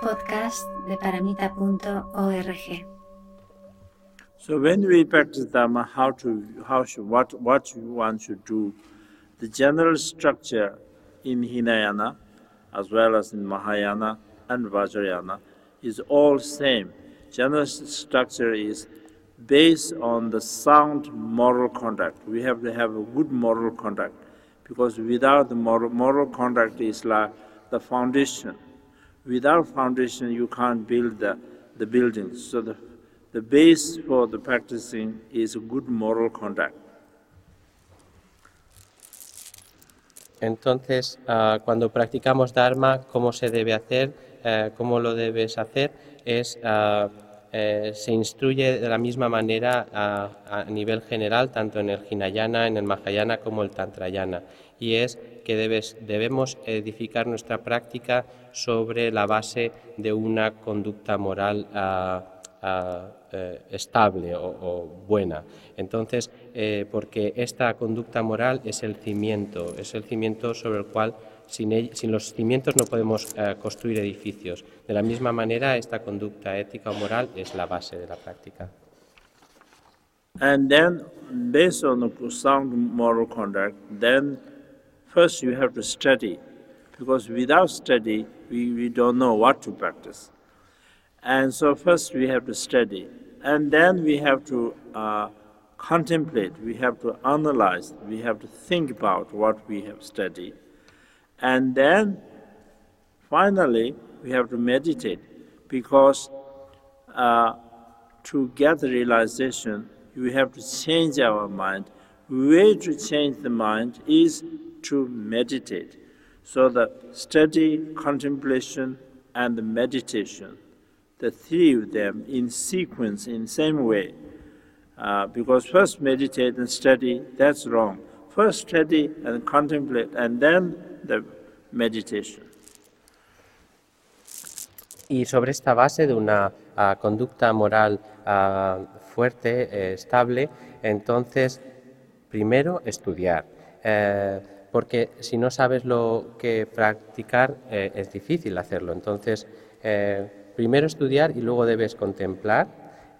podcast de paramita.org. So when we practice Dharma, how to, how should, what, what one should do, the general structure in Hinayana, as well as in Mahayana and Vajrayana, is all same. General structure is based on the sound moral conduct. We have to have a good moral conduct, because without the moral, moral conduct is like the foundation. Without foundation, you can't build the, the buildings. So the the base for the practicing is good moral conduct. Entonces, uh, cuando practicamos Dharma, ¿cómo se debe hacer? Uh, ¿Cómo lo debes hacer? Es, uh, se instruye de la misma manera a nivel general, tanto en el Hinayana, en el Mahayana como el Tantrayana. Y es que debes, debemos edificar nuestra práctica sobre la base de una conducta moral eh, estable o, buena. Entonces, eh, porque esta conducta moral es el cimiento, es el cimiento sobre el cual sin, sin los cimientos no podemos eh, construir edificios. De la misma manera, esta conducta ética o moral es la base de la práctica. And then, based on the sound moral conduct, then first you have to study, because without study, we, we don't know what to practice. And so first we have to study, and then we have to uh, contemplate, we have to analyze, we have to think about what we have studied. And then finally we have to meditate, because uh, to get the realization, we have to change our mind. Way to change the mind is to meditate. So the study, contemplation, and the meditation the three of them in sequence in the same way. Uh, because first meditate and study, that's wrong. First study and contemplate, and then the meditation. Y sobre esta base de una uh, conducta moral uh, fuerte, eh, estable, entonces primero estudiar. Eh, porque si no sabes lo que practicar, eh, es difícil hacerlo. Entonces, eh, primero estudiar y luego debes contemplar,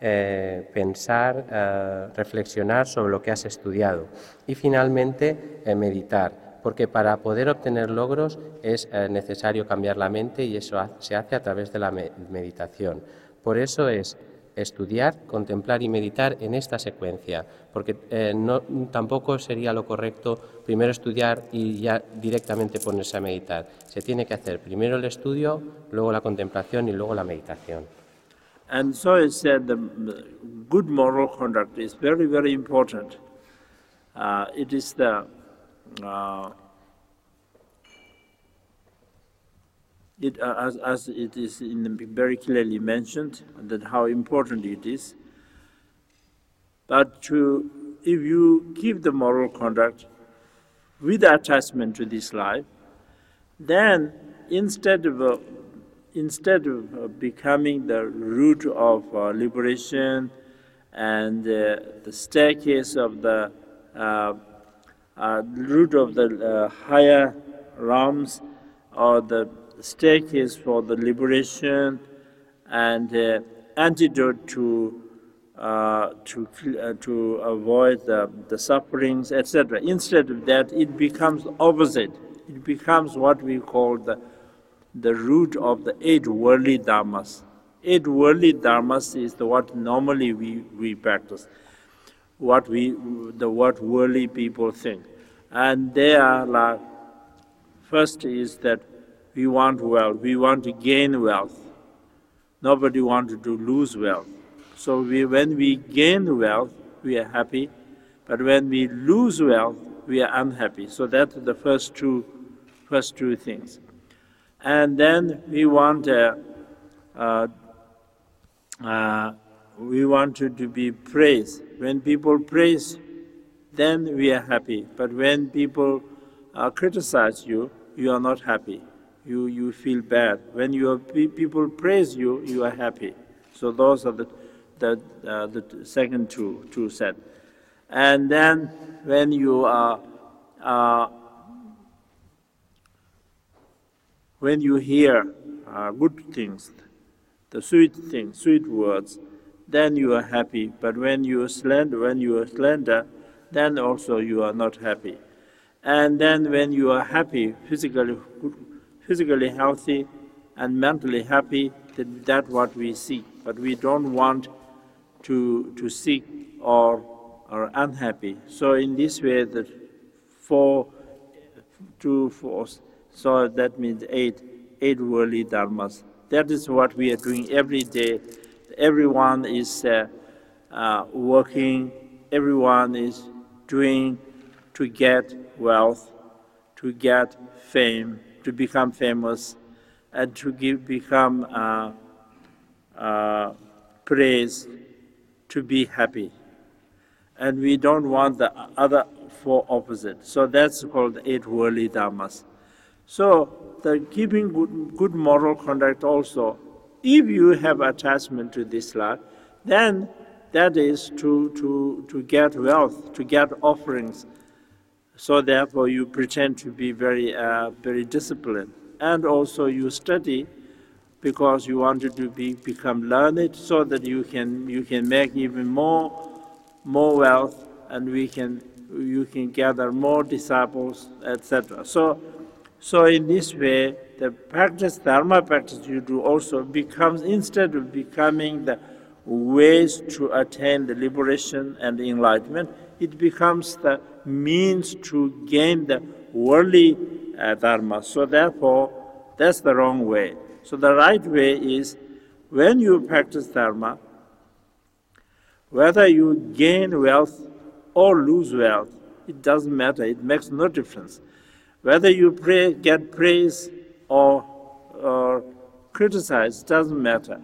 eh, pensar, reflexionar sobre lo que has estudiado y finalmente meditar, porque para poder obtener logros es necesario cambiar la mente y eso se hace a través de la meditación. Por eso es estudiar, contemplar y meditar en esta secuencia, porque eh, no, tampoco sería lo correcto primero estudiar y ya directamente ponerse a meditar. Se tiene que hacer primero el estudio, luego la contemplación y luego la meditación. And so it said the good moral conduct is very, very important. Uh, it is the uh, it, uh, as, as it is in very clearly mentioned, that how important it is. But to, if you keep the moral conduct with attachment to this life, then instead of uh, instead of uh, becoming the root of uh, liberation and uh, the staircase of the uh, root of the higher realms or the staircase for the liberation and uh, antidote to uh, to uh, to avoid the, the sufferings, etc. Instead of that, it becomes opposite. It becomes what we call the the root of the eight worldly dharmas. Eight worldly dharmas is the what normally we, we practice, what we the what worldly people think, and they are like first is that we want wealth, we want to gain wealth. Nobody wants to lose wealth. So we, when we gain wealth, we are happy, but when we lose wealth, we are unhappy. So that's the first two, first two things. And then we want, uh, uh, uh, we want to, to be praised. When people praise, then we are happy. But when people uh, criticize you, you are not happy you, you feel bad. When your people praise you, you are happy. So those are the, the, uh, the second two, two set. And then when you are, uh, when you hear uh, good things, the sweet things, sweet words, then you are happy. But when you are slender, when you are slender, then also you are not happy. And then when you are happy, physically, physically healthy, and mentally happy, that that's what we seek. But we don't want to to seek or are unhappy. So in this way, the four, two, four, so that means eight, eight worldly dharmas. That is what we are doing every day. Everyone is uh, uh, working. Everyone is doing to get wealth, to get fame, to become famous, and to give, become uh, uh praise, to be happy and we don't want the other four opposite. So that's called eight worldly dharmas. So the keeping good, good moral conduct also, if you have attachment to this life, then that is to, to, to get wealth, to get offerings. So therefore you pretend to be very, uh, very disciplined. And also you study because you wanted to be, become learned so that you can, you can make even more more wealth and we can you can gather more disciples, etc. So, so in this way, the practice, dharma practice you do also becomes instead of becoming the ways to attain the liberation and enlightenment, it becomes the means to gain the worldly uh, dharma. So therefore, that's the wrong way. So the right way is when you practice dharma, whether you gain wealth or lose wealth, it doesn't matter. It makes no difference. Whether you pray, get praise or, or criticize doesn't matter.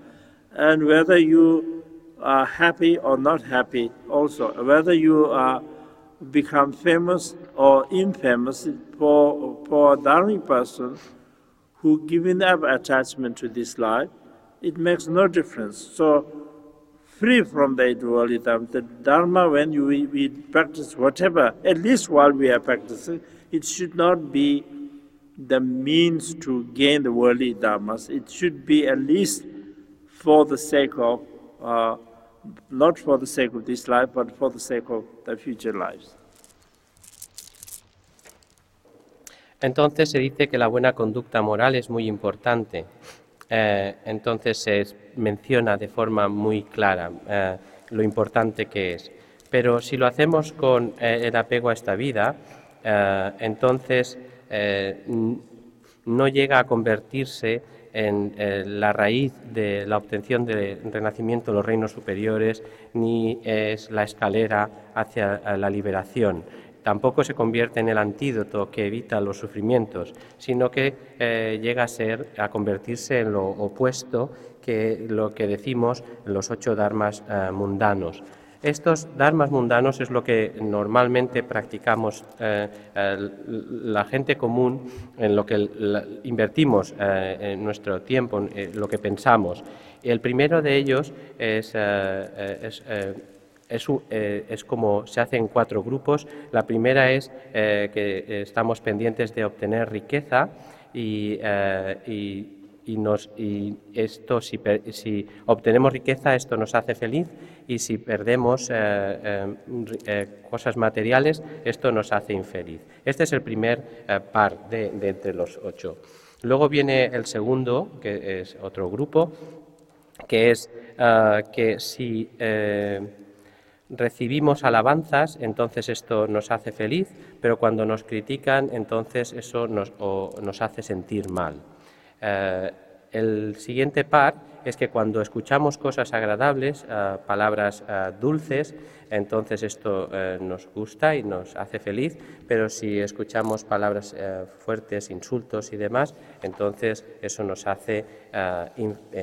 And whether you are happy or not happy, also, whether you are become famous or infamous for, for a person who given up attachment to this life, it makes no difference. So free from the dualism. The Dharma, when you, we, we practice whatever, at least while we are practicing, it should not be the means to gain the worldly dharmas. It should be at least for the sake of, uh, not for sake of this life, but for the sake of the future lives. Entonces se dice que la buena conducta moral es muy importante. Eh, entonces se menciona de forma muy clara eh, lo importante que es. Pero si lo hacemos con eh, el apego a esta vida, entonces no llega a convertirse en la raíz de la obtención del renacimiento de los reinos superiores, ni es la escalera hacia la liberación tampoco se convierte en el antídoto que evita los sufrimientos, sino que eh, llega a ser, a convertirse en lo opuesto que lo que decimos los ocho dharmas eh, mundanos. Estos dharmas mundanos es lo que normalmente practicamos eh, la gente común, en lo que invertimos en nuestro tiempo, en lo que pensamos. El primero de ellos es, es eh, como se hace en cuatro grupos. La primera es eh, que estamos pendientes de obtener riqueza y, eh, nos, esto, si, obtenemos riqueza, esto nos hace feliz y si perdemos cosas materiales, esto nos hace infeliz. Este es el primer par de, de, entre los ocho. Luego viene el segundo, que es otro grupo, que es que si recibimos alabanzas, entonces esto nos hace feliz, pero cuando nos critican, entonces eso nos, nos hace sentir mal. Eh, el siguiente par es que cuando escuchamos cosas agradables, eh, palabras eh, dulces, entonces esto nos gusta y nos hace feliz, pero si escuchamos palabras fuertes, insultos y demás, entonces eso nos hace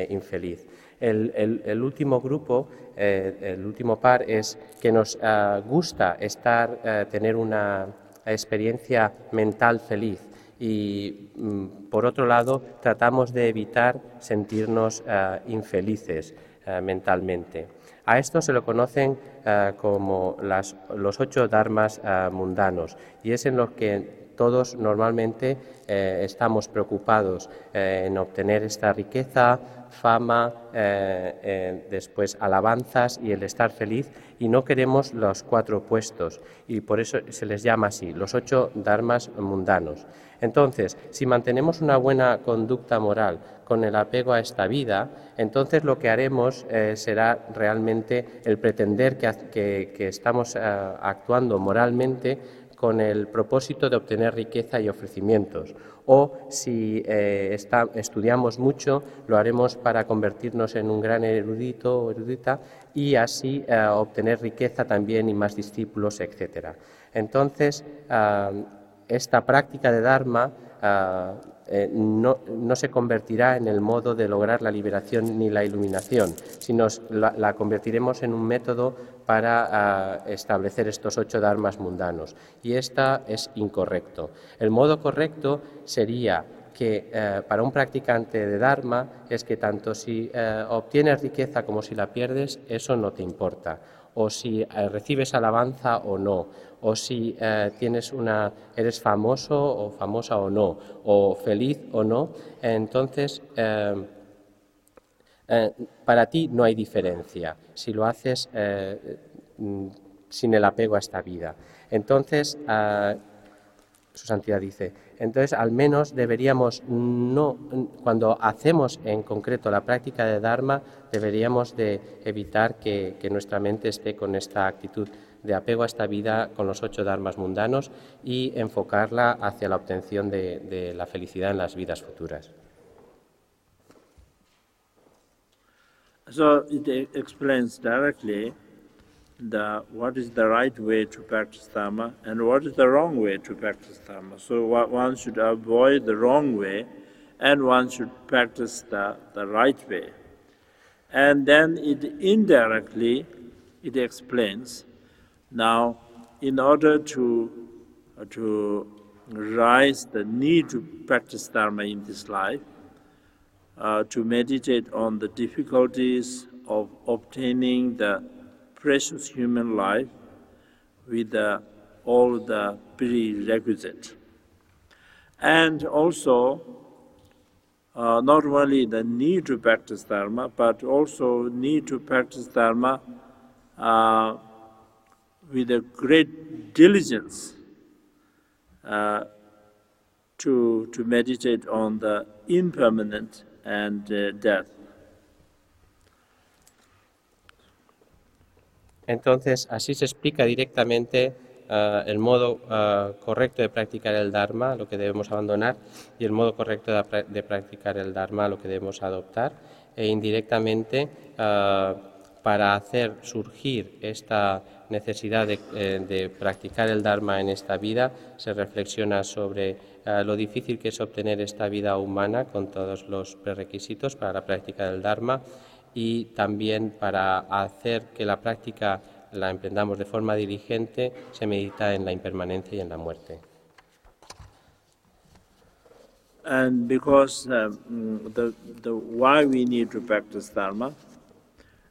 infeliz. El, último grupo, el último par, es que nos gusta estar, tener una experiencia mental feliz y, mm, por otro lado, tratamos de evitar sentirnos infelices mentalmente. A esto se lo conocen como los ocho dharmas mundanos y es en los que todos normalmente eh, estamos preocupados eh, en obtener esta riqueza, fama, eh, después alabanzas y el estar feliz y no queremos los cuatro puestos y por eso se les llama así, los ocho dharmas mundanos. Entonces, si mantenemos una buena conducta moral con el apego a esta vida, entonces lo que haremos será realmente el pretender que, estamos actuando moralmente con el propósito de obtener riqueza y ofrecimientos. O si eh, estudiamos mucho, lo haremos para convertirnos en un gran erudito o erudita y así eh, obtener riqueza también y más discípulos, etc. Entonces, ah, esta práctica de Dharma ah, eh, no, se convertirá en el modo de lograr la liberación ni la iluminación, sino la, convertiremos en un método para ah, establecer estos ocho dharmas mundanos. Y esta es incorrecto. El modo correcto sería que eh, para un practicante de Dharma es que tanto si eh, obtienes riqueza como si la pierdes, eso no te importa o si recibes alabanza o no, o si eh, tienes una, eres famoso o famosa o no, o feliz o no, entonces eh, para ti no hay diferencia si lo haces mm, sin el apego a esta vida. Entonces, su santidad dice, entonces al menos deberíamos no, cuando hacemos en concreto la práctica de Dharma, deberíamos de evitar que, nuestra mente esté con esta actitud de apego a esta vida con los ocho dharmas mundanos y enfocarla hacia la obtención de, la felicidad en las vidas futuras. So it explains directly the what is the right way to practice dharma and what is the wrong way to practice dharma. So one should avoid the wrong way and one should practice the right way. And then it indirectly it explains now in order to to rise the need to practice dharma in this life, uh, to meditate on the difficulties of obtaining the precious human life with uh, all the prerequisite. And also, uh, not only the need to practice Dharma, but also need to practice Dharma uh, with a great diligence uh, to, to meditate on the impermanent and uh, death. Entonces, así se explica directamente uh, el modo uh, correcto de practicar el Dharma, lo que debemos abandonar, y el modo correcto de, de practicar el Dharma, lo que debemos adoptar, e indirectamente uh, para hacer surgir esta necesidad de, eh, de, practicar el Dharma en esta vida, se reflexiona sobre lo difícil que es obtener esta vida humana con todos los prerequisitos para la práctica del Dharma y también para hacer que la práctica la emprendamos de forma diligente, se medita en la impermanencia y en la muerte. And because um, the, the why we need to practice Dharma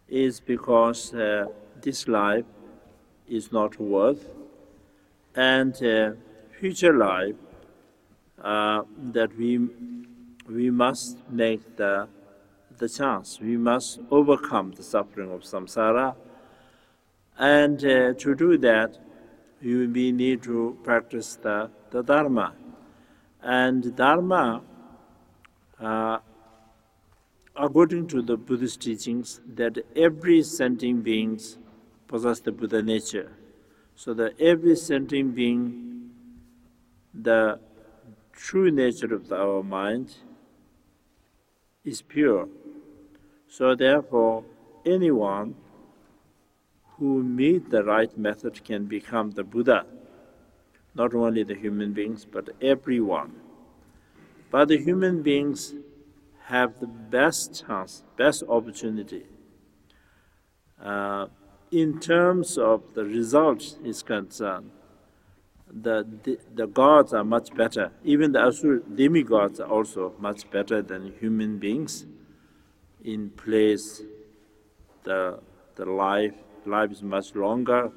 is because uh, this life is not worth and uh, future life uh, that we we must make the the chance. We must overcome the suffering of samsara. And uh, to do that you we need to practice the, the dharma. And dharma uh, according to the buddhist teachings that every sentient beings being possesses the Buddha nature. So that every sentient being, the true nature of our mind is pure. So therefore, anyone who meet the right method can become the Buddha. Not only the human beings, but everyone. But the human beings have the best chance, best opportunity. Uh, in terms of the results is concerned, the, the, the gods are much better. Even the asur demigods are also much better than human beings in place the, the life, life is much longer,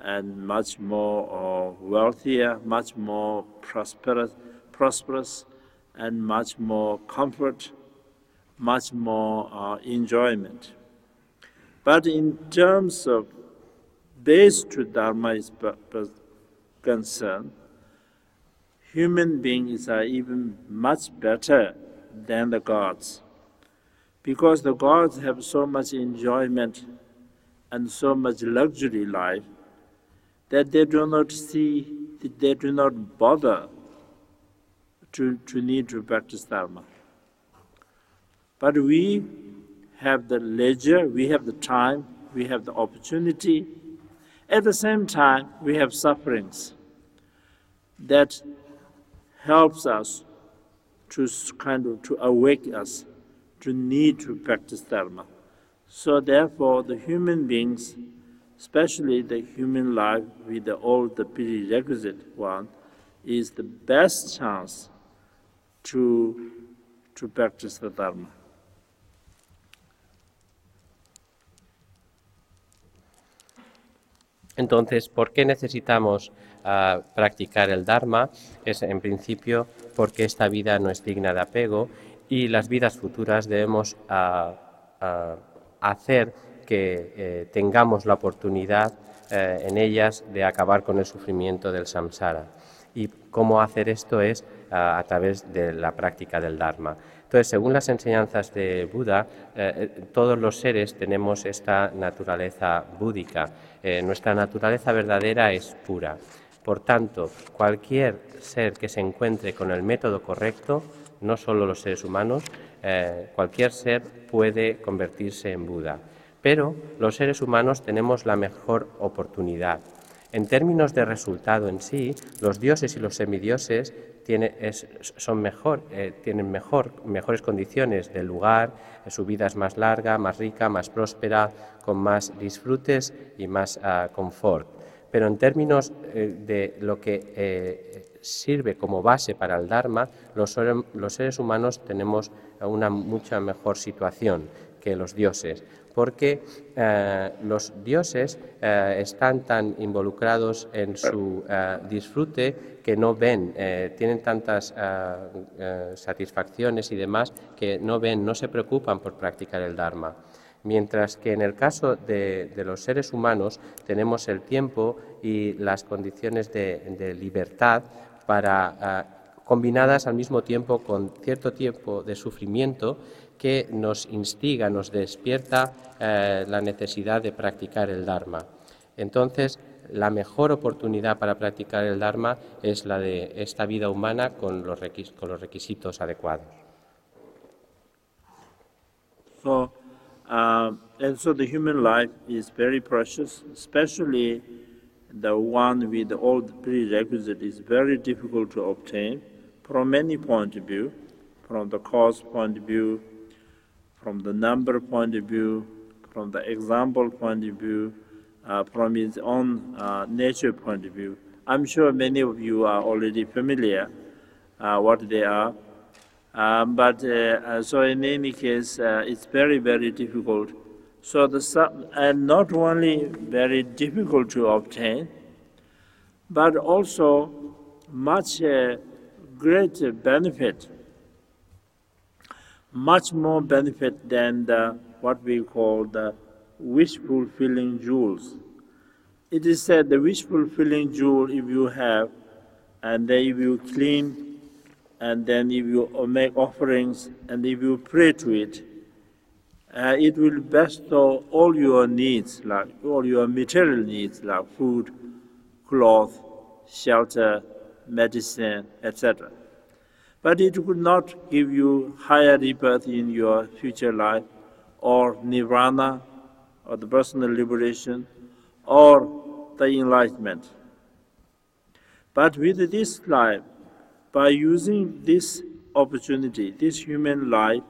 and much more uh, wealthier, much more prosperous, prosperous, and much more comfort, much more uh, enjoyment. But in terms of base to Dharma is concerned, human beings are even much better than the gods. Because the gods have so much enjoyment and so much luxury life that they do not see, they do not bother to, to need to practice Dharma. But we have the leisure, we have the time, we have the opportunity. At the same time, we have sufferings that helps us to kind of to awake us to need to practice dharma. So therefore, the human beings, especially the human life with the, all the prerequisite one, is the best chance to to practice the dharma. Entonces, ¿por qué necesitamos uh, practicar el Dharma? Es en principio porque esta vida no es digna de apego y las vidas futuras debemos uh, uh, hacer que eh, tengamos la oportunidad eh, en ellas de acabar con el sufrimiento del samsara. Y cómo hacer esto es a través de la práctica del Dharma. Entonces, según las enseñanzas de Buda, eh, todos los seres tenemos esta naturaleza búdica. Eh, nuestra naturaleza verdadera es pura. Por tanto, cualquier ser que se encuentre con el método correcto, no solo los seres humanos, eh, cualquier ser puede convertirse en Buda. Pero los seres humanos tenemos la mejor oportunidad. En términos de resultado en sí, los dioses y los semidioses son mejor, eh, tienen mejor, mejores condiciones del lugar, su vida es más larga, más rica, más próspera, con más disfrutes y más uh, confort. Pero en términos eh, de lo que eh, sirve como base para el Dharma, los seres humanos tenemos una mucha mejor situación que los dioses porque eh, los dioses eh, están tan involucrados en su eh, disfrute que no ven, tienen tantas satisfacciones y demás que no ven, no se preocupan por practicar el Dharma. Mientras que en el caso de, los seres humanos tenemos el tiempo y las condiciones de libertad para combinadas al mismo tiempo con cierto tiempo de sufrimiento que nos instiga, nos despierta eh, la necesidad de practicar el Dharma. Entonces, la mejor oportunidad para practicar el Dharma es la de esta vida humana con los, requisitos adecuados. So, uh, and so the human life is very precious, especially the one with all the prerequisites is very difficult to obtain from many point of view, from the cost point of view, from the number point of view, from the example point of view, uh, from its own uh, nature point of view. I'm sure many of you are already familiar uh, what they are. Um, but uh, uh, so in any case, uh, it's very, very difficult. So the and not only very difficult to obtain, but also much great benefit much more benefit than the, what we call the wish fulfilling jewels. It is said the wish fulfilling jewel, if you have, and then if you clean, and then if you make offerings, and if you pray to it, uh, it will bestow all your needs, like all your material needs, like food, cloth, shelter, medicine, etc but it could not give you higher rebirth in your future life, or nirvana, or the personal liberation, or the enlightenment. But with this life, by using this opportunity, this human life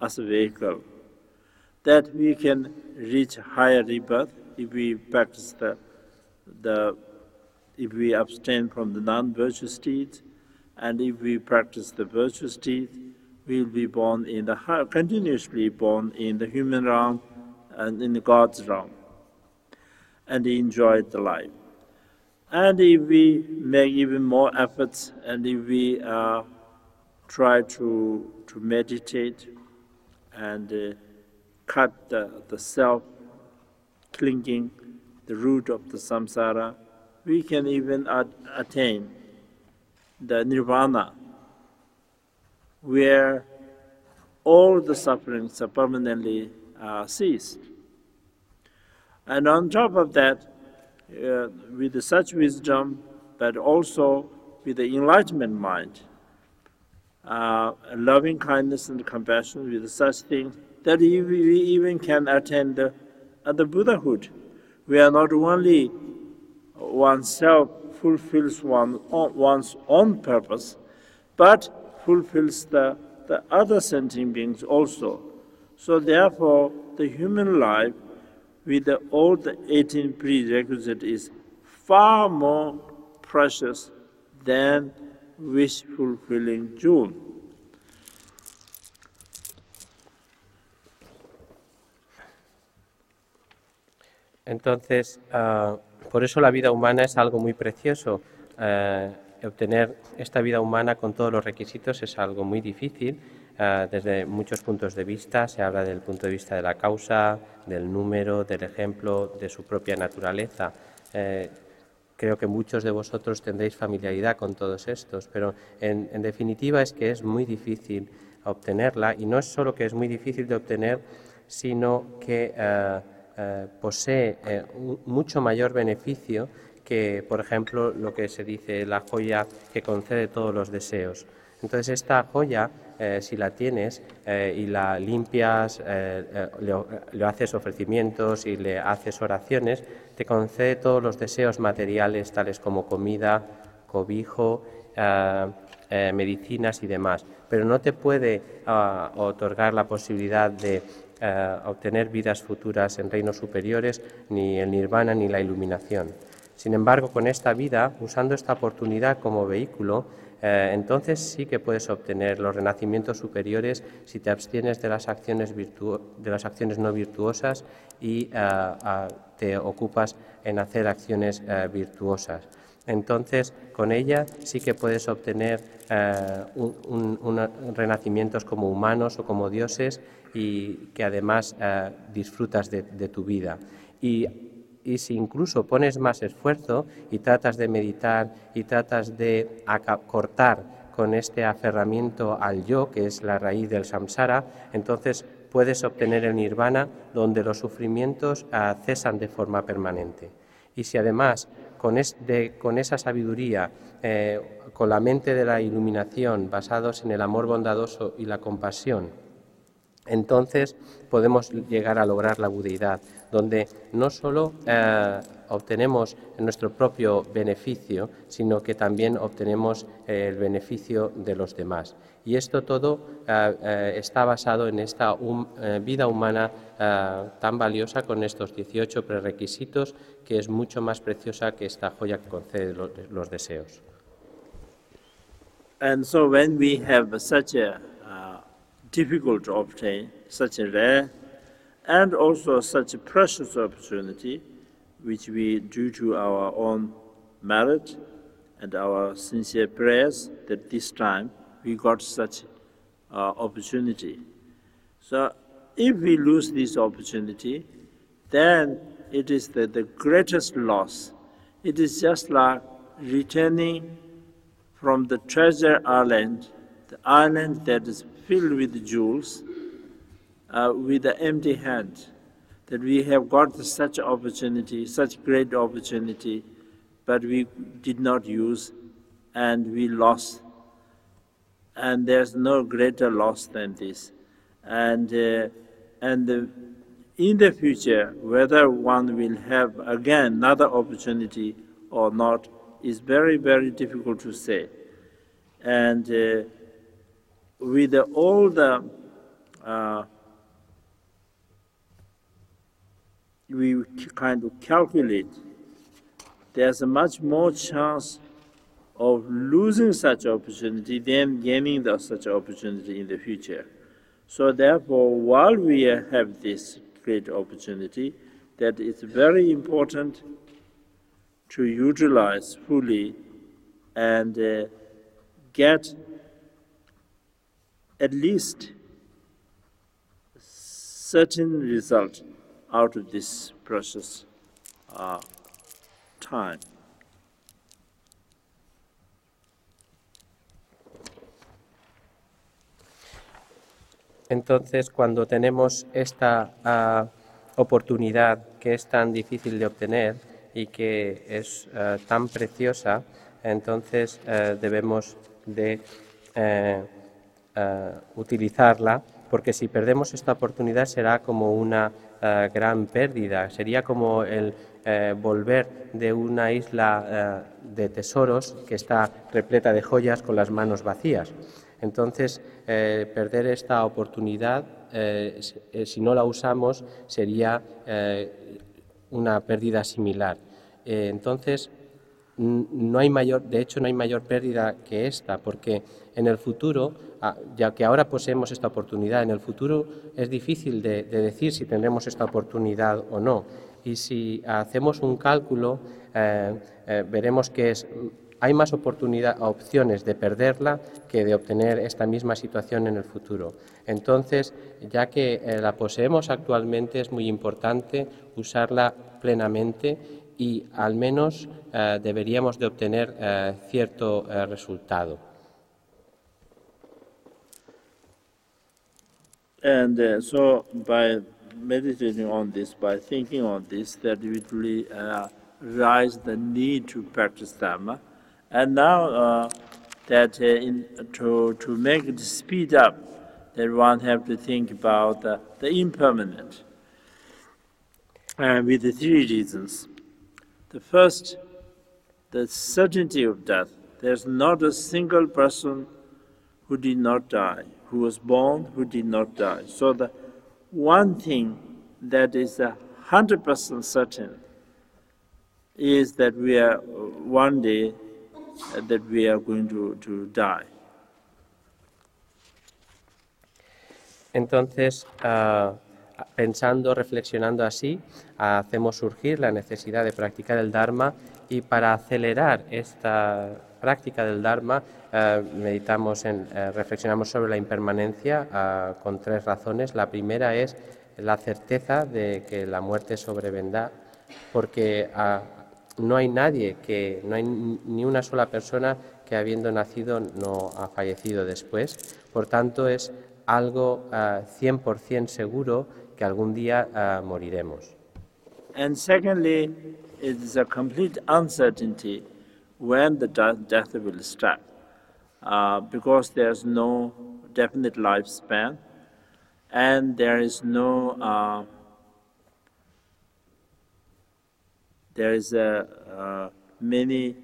as a vehicle, that we can reach higher rebirth if we practice the, the if we abstain from the non-virtuous deeds, and if we practice the virtuous deeds, we will be born in the continuously born in the human realm and in the God's realm, and enjoy the life. And if we make even more efforts and if we uh, try to, to meditate and uh, cut the, the self clinging, the root of the samsara, we can even attain the nirvana, where all the sufferings are permanently uh, ceased. And on top of that, uh, with such wisdom, but also with the enlightenment mind, uh, loving kindness and compassion, with such things, that we even can attain the, uh, the Buddhahood. We are not only oneself fulfills one, one's own purpose, but fulfills the, the other sentient beings also. So therefore, the human life with the, all the 18 prerequisites is far more precious than wish fulfilling jewel. Entonces, uh, por eso la vida humana es algo muy precioso. Uh, obtener esta vida humana con todos los requisitos es algo muy difícil uh, desde muchos puntos de vista. Se habla del punto de vista de la causa, del número, del ejemplo, de su propia naturaleza. creo que muchos de vosotros tendréis familiaridad con todos estos, pero en definitiva es que es muy difícil obtenerla y no es solo que es muy difícil de obtener, sino que eh, posee eh, mucho mayor beneficio que, por ejemplo, lo que se dice la joya que concede todos los deseos. Entonces, esta joya, eh, si la tienes y la limpias, le, haces ofrecimientos y le haces oraciones, te concede todos los deseos materiales, tales como comida, cobijo, medicinas y demás. Pero no te puede ah, otorgar la posibilidad de eh, obtener vidas futuras en reinos superiores, ni el nirvana ni la iluminación. Sin embargo, con esta vida, usando esta oportunidad como vehículo, eh, entonces sí que puedes obtener los renacimientos superiores si te abstienes de las acciones, de las acciones no virtuosas y eh, te ocupas en hacer acciones virtuosas. Entonces, con ella sí que puedes obtener renacimientos como humanos o como dioses y que además eh, disfrutas de, tu vida. Y, si incluso pones más esfuerzo y tratas de meditar y tratas de cortar con este aferramiento al yo, que es la raíz del samsara, entonces puedes obtener el nirvana donde los sufrimientos eh, cesan de forma permanente. Y si además con, con esa sabiduría, eh, con la mente de la iluminación, basados en el amor bondadoso y la compasión, entonces podemos llegar a lograr la budeidad, donde no solo eh, obtenemos nuestro propio beneficio, sino que también obtenemos el beneficio de los demás. Y esto todo eh, eh, está basado en esta vida humana tan valiosa con estos 18 prerequisitos, que es mucho más preciosa que esta joya que concede los, deseos. And so when we have such difficult to obtain, such a rare and also such a precious opportunity, which we, due to our own merit and our sincere prayers, that this time we got such uh, opportunity. So, if we lose this opportunity, then it is the, the greatest loss. It is just like returning from the treasure island, the island that is filled with jewels uh, with the empty hand. That we have got such opportunity, such great opportunity, but we did not use and we lost. And there's no greater loss than this. And, uh, and the, in the future, whether one will have again another opportunity or not is very, very difficult to say. And uh, with all the uh, we kind of calculate, there's a much more chance of losing such opportunity than gaining the, such opportunity in the future. So therefore, while we have this great opportunity, that it's very important to utilize fully and uh, get at least certain result out of this precious uh, time. Entonces, cuando tenemos esta uh, oportunidad que es tan difícil de obtener y que es uh, tan preciosa, entonces uh, debemos de utilizarla, porque si perdemos esta oportunidad será como una gran pérdida, sería como el volver de una isla de tesoros que está repleta de joyas con las manos vacías. Entonces, eh, perder esta oportunidad, eh, eh, si no la usamos, sería una pérdida similar. entonces, no hay mayor, de hecho, no hay mayor pérdida que esta, porque en el futuro, ah, ya que ahora poseemos esta oportunidad, en el futuro es difícil de decir si tendremos esta oportunidad o no. Y si hacemos un cálculo, veremos que es hay más oportunidad, opciones de perderla que de obtener esta misma situación en el futuro. Entonces, ya que eh, la poseemos actualmente, es muy importante usarla plenamente y al menos eh, deberíamos de obtener eh, cierto resultado. And uh, so, by meditating on this, by thinking on this, that really uh, rise the need to practice Dharma. And now uh, that uh, in, to, to make it speed up, that one have to think about uh, the impermanent. And with the three reasons. The first, the certainty of death. There's not a single person who did not die, who was born, who did not die. So the one thing that is a hundred percent certain is that we are one day that we are going to, to die. Entonces, uh, pensando, reflexionando así, hacemos surgir la necesidad de practicar el Dharma y para acelerar esta práctica del Dharma uh, meditamos en, uh, reflexionamos sobre la impermanencia con tres razones. La primera es la certeza de que la muerte sobrevendrá, porque no hay nadie que, no hay ni una sola persona que habiendo nacido no ha fallecido después. Por tanto, es algo uh, ah, 100% seguro que algún día uh, moriremos. And secondly, it is a complete uncertainty when the death will start, uh, because there's no definite lifespan, and there is no uh, there is a, uh, many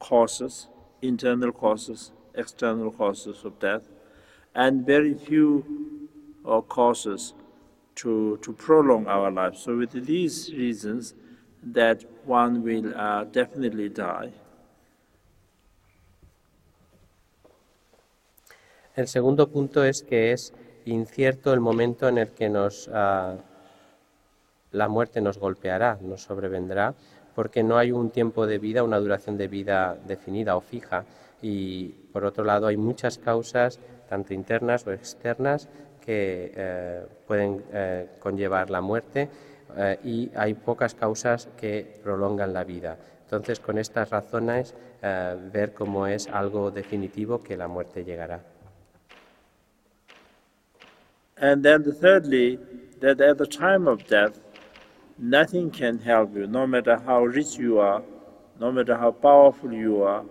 causes, internal causes, external causes of death, and very few uh, causes to, to prolong our life. So with these reasons, that one will uh, definitely. El segundo punto es que es incierto el momento en el que nos uh, la muerte nos golpeará, nos sobrevendrá, porque no hay un tiempo de vida, una duración de vida definida o fija. Y por otro lado, hay muchas causas, tanto internas o externas, que eh, pueden eh, conllevar la muerte eh, y hay pocas causas que prolongan la vida. Entonces, con estas razones, ver cómo es algo definitivo que la muerte llegará. And then thirdly, that at the time of death, nothing can help you, no matter how rich you are, no matter how powerful you are,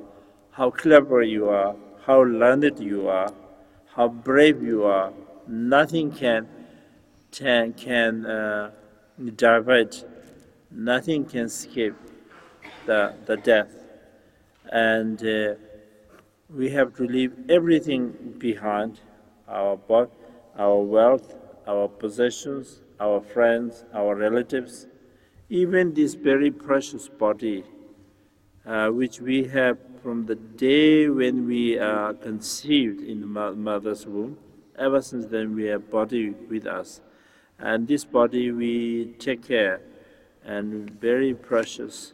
how clever you are, how learned you are, how brave you are, nothing can can, can uh, divert, nothing can escape the, the death. And uh, we have to leave everything behind our, our wealth, our possessions, our friends, our relatives, even this very precious body, uh, which we have from the day when we are conceived in the mother's womb, ever since then we have body with us. And this body we take care and very precious.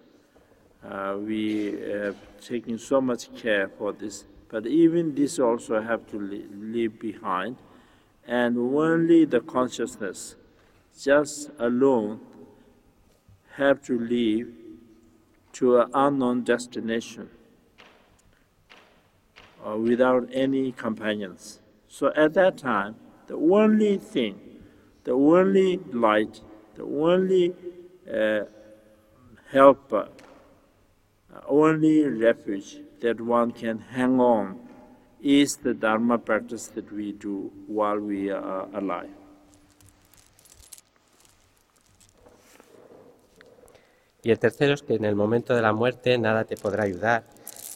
uh, we have taken so much care for this. But even this also have to leave behind, and only the consciousness, just alone, have to leave to an unknown destination uh, without any companions. So at that time, the only thing, the only light, the only uh, helper, uh, only refuge that one can hang on is the Dharma practice that we do while we are alive. Y el tercero es que en el momento de la muerte nada te podrá ayudar.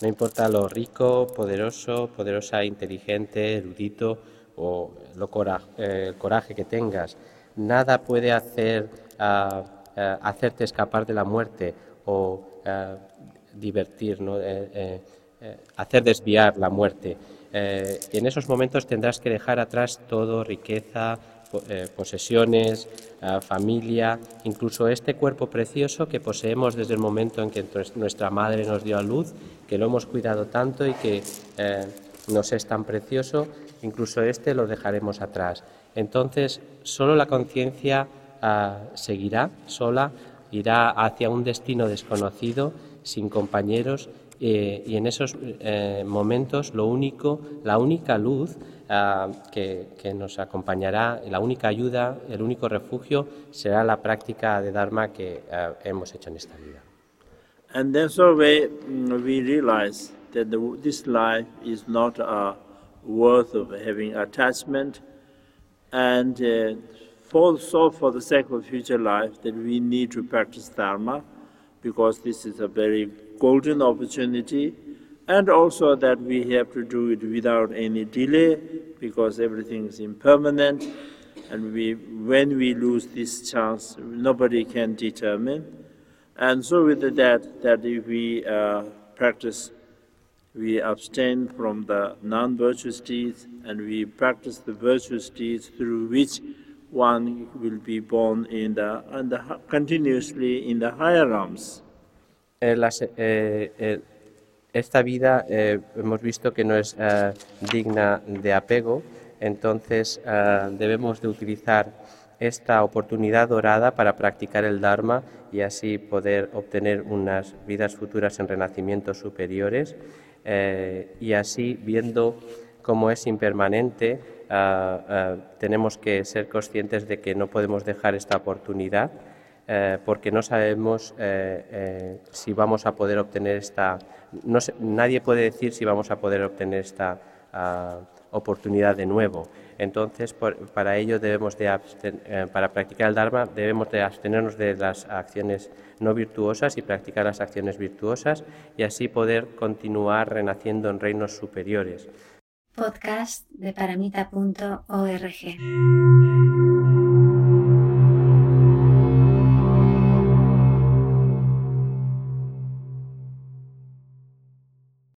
No importa lo rico, poderoso, poderosa, inteligente, erudito o lo eh, el coraje que tengas. Nada puede hacer, uh, uh, hacerte escapar de la muerte o uh, divertir. Eh, eh, hacer desviar la muerte. en esos momentos tendrás que dejar atrás todo, riqueza, posesiones, familia, incluso este cuerpo precioso que poseemos desde el momento en que nuestra madre nos dio a luz, que lo hemos cuidado tanto y que eh, nos es tan precioso, incluso este lo dejaremos atrás. Entonces, solo la conciencia ah, seguirá sola, irá hacia un destino desconocido, sin compañeros, eh, y en esos momentos lo único, la única luz uh, que, que, nos acompañará, la única ayuda, el único refugio será la práctica de Dharma que uh, hemos hecho en esta vida. And then so we, we realize that the, this life is not a worth of having attachment and uh, for, so for the sake of future life that we need to practice Dharma because this is a very golden opportunity and also that we have to do it without any delay because everything is impermanent and we when we lose this chance nobody can determine. And so with that that if we uh, practice we abstain from the non virtuous deeds and we practice the virtuous deeds through which one will be born in the and the, continuously in the higher realms. Eh, eh, eh, esta vida hemos visto que no es digna de apego, entonces debemos de utilizar esta oportunidad dorada para practicar el Dharma y así poder obtener unas vidas futuras en renacimientos superiores y así viendo cómo es impermanente, tenemos que ser conscientes de que no podemos dejar esta oportunidad eh, porque no sabemos eh, eh, si vamos a poder obtener esta... No nadie puede decir si vamos a poder obtener esta uh, oportunidad de nuevo. Entonces, por, para ello debemos de eh, para practicar el Dharma debemos de abstenernos de las acciones no virtuosas y practicar las acciones virtuosas y así poder continuar renaciendo en reinos superiores. Podcast de paramita.org